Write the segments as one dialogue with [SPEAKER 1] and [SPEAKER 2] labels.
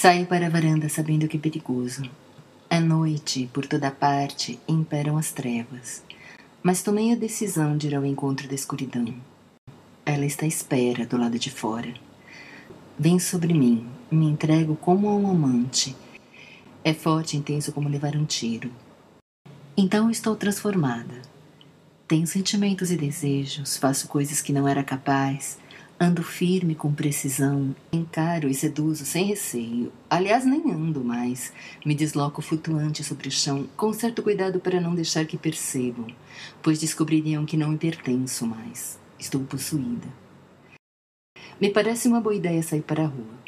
[SPEAKER 1] Saio para a varanda sabendo que é perigoso. À noite, por toda parte, imperam as trevas. Mas tomei a decisão de ir ao encontro da escuridão. Ela está à espera do lado de fora. Vem sobre mim, me entrego como a um amante. É forte e intenso como levar um tiro. Então estou transformada. Tenho sentimentos e desejos, faço coisas que não era capaz, ando firme com precisão, encaro e seduzo sem receio. Aliás, nem ando mais. Me desloco flutuante sobre o chão, com certo cuidado para não deixar que percebam, pois descobririam que não me pertenço mais. Estou possuída. Me parece uma boa ideia sair para a rua.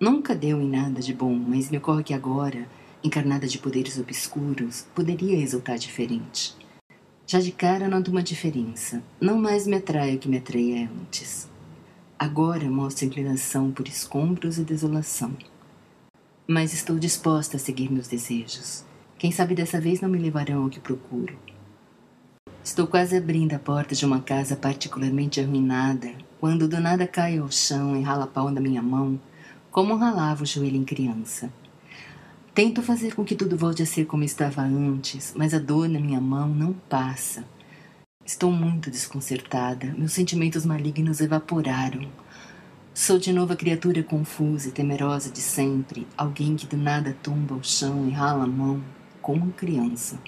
[SPEAKER 1] Nunca deu em nada de bom, mas me ocorre que agora, encarnada de poderes obscuros, poderia resultar diferente. Já de cara noto uma diferença. Não mais me atrai o que me atraía antes. Agora mostro inclinação por escombros e desolação. Mas estou disposta a seguir meus desejos. Quem sabe dessa vez não me levarão ao que procuro. Estou quase abrindo a porta de uma casa particularmente arruinada, quando do nada caio ao chão e rala pau da minha mão, como ralava o joelho em criança. Tento fazer com que tudo volte a ser como estava antes, mas a dor na minha mão não passa. Estou muito desconcertada. Meus sentimentos malignos evaporaram. Sou de novo a criatura confusa e temerosa de sempre, alguém que do nada tumba ao chão e rala a mão, como criança.